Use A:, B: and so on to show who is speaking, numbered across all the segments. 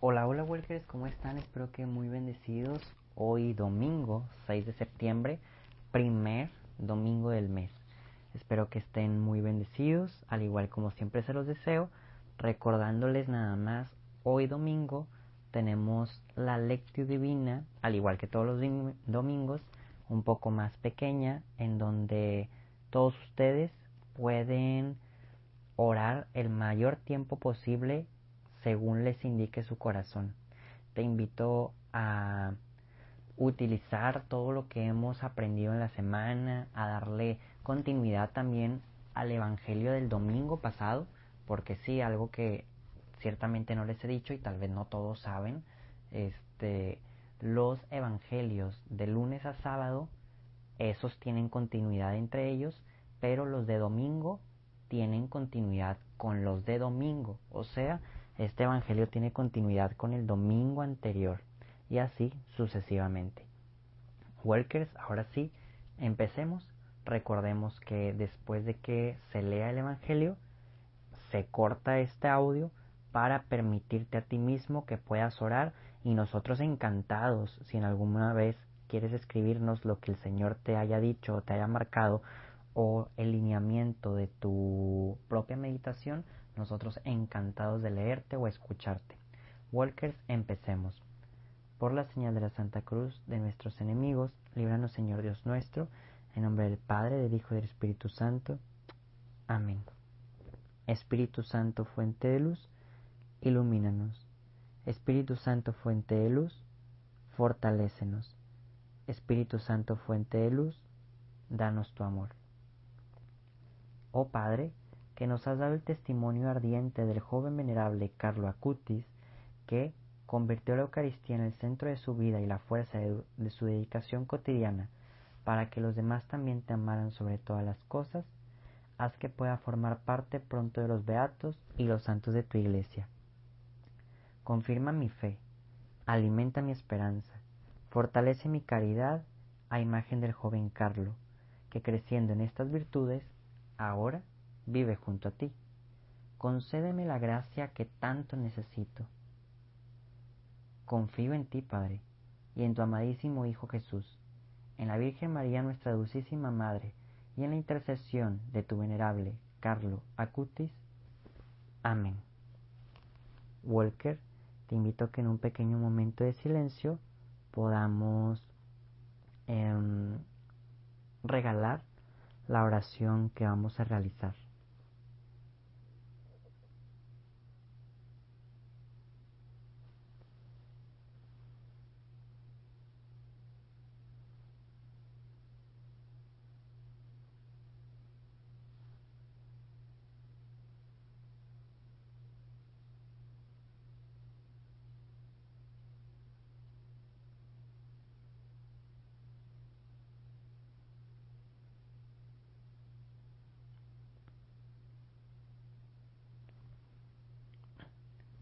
A: Hola, hola Walkers, ¿cómo están? Espero que muy bendecidos. Hoy domingo 6 de septiembre, primer domingo del mes. Espero que estén muy bendecidos, al igual como siempre se los deseo. Recordándoles nada más, hoy domingo tenemos la lectio divina, al igual que todos los domingos, un poco más pequeña, en donde todos ustedes pueden orar el mayor tiempo posible según les indique su corazón. Te invito a utilizar todo lo que hemos aprendido en la semana, a darle continuidad también al Evangelio del domingo pasado, porque sí, algo que ciertamente no les he dicho y tal vez no todos saben, este, los Evangelios de lunes a sábado, esos tienen continuidad entre ellos, pero los de domingo tienen continuidad con los de domingo, o sea, este Evangelio tiene continuidad con el domingo anterior y así sucesivamente. Workers, ahora sí, empecemos. Recordemos que después de que se lea el Evangelio, se corta este audio para permitirte a ti mismo que puedas orar y nosotros encantados si en alguna vez quieres escribirnos lo que el Señor te haya dicho o te haya marcado o el lineamiento de tu propia meditación, nosotros encantados de leerte o escucharte. Walkers, empecemos. Por la señal de la Santa Cruz de nuestros enemigos, líbranos Señor Dios nuestro, en nombre del Padre, del Hijo y del Espíritu Santo. Amén. Espíritu Santo, fuente de luz, ilumínanos. Espíritu Santo, fuente de luz, fortalécenos. Espíritu Santo, fuente de luz, danos tu amor. Oh Padre, que nos has dado el testimonio ardiente del joven venerable Carlo Acutis, que convirtió la Eucaristía en el centro de su vida y la fuerza de, de, su dedicación cotidiana, para que los demás también te amaran sobre todas las cosas, haz que pueda formar parte pronto de los beatos y los santos de tu iglesia. Confirma mi fe, alimenta mi esperanza, fortalece mi caridad a imagen del joven Carlo, que creciendo en estas virtudes ahora vive junto a ti. Concédeme la gracia que tanto necesito. Confío en ti, Padre, y en tu amadísimo Hijo Jesús, en la Virgen María, nuestra dulcísima Madre, y en la intercesión de tu venerable Carlo Acutis. Amén. Walker, te invito a que en un pequeño momento de silencio podamos eh, regalar la oración que vamos a realizar.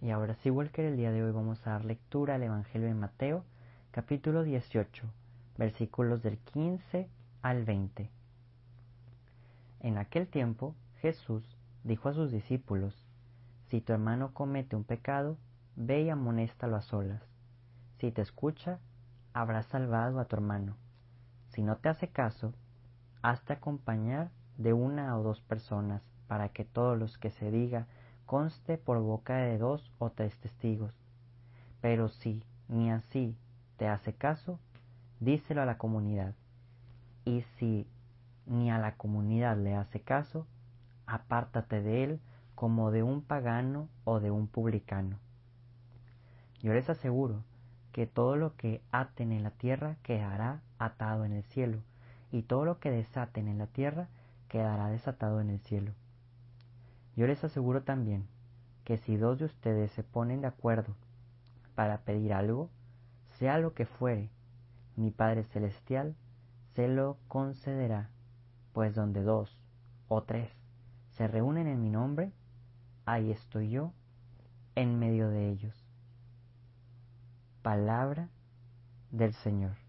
A: Y ahora sí, Walker, el día de hoy vamos a dar lectura al Evangelio de Mateo, capítulo 18, versículos del 15 al 20. En aquel tiempo, Jesús dijo a sus discípulos, Si tu hermano comete un pecado, ve y amonéstalo a solas. Si te escucha, habrás salvado a tu hermano. Si no te hace caso, hazte acompañar de una o dos personas para que todos los que se diga conste por boca de dos o tres testigos. Pero si ni así te hace caso, díselo a la comunidad. Y si ni a la comunidad le hace caso, apártate de él como de un pagano o de un publicano. Yo les aseguro que todo lo que aten en la tierra quedará atado en el cielo, y todo lo que desaten en la tierra quedará desatado en el cielo. Yo les aseguro también que si dos de ustedes se ponen de acuerdo para pedir algo, sea lo que fuere, mi Padre Celestial se lo concederá, pues donde dos o tres se reúnen en mi nombre, ahí estoy yo en medio de ellos. Palabra del Señor.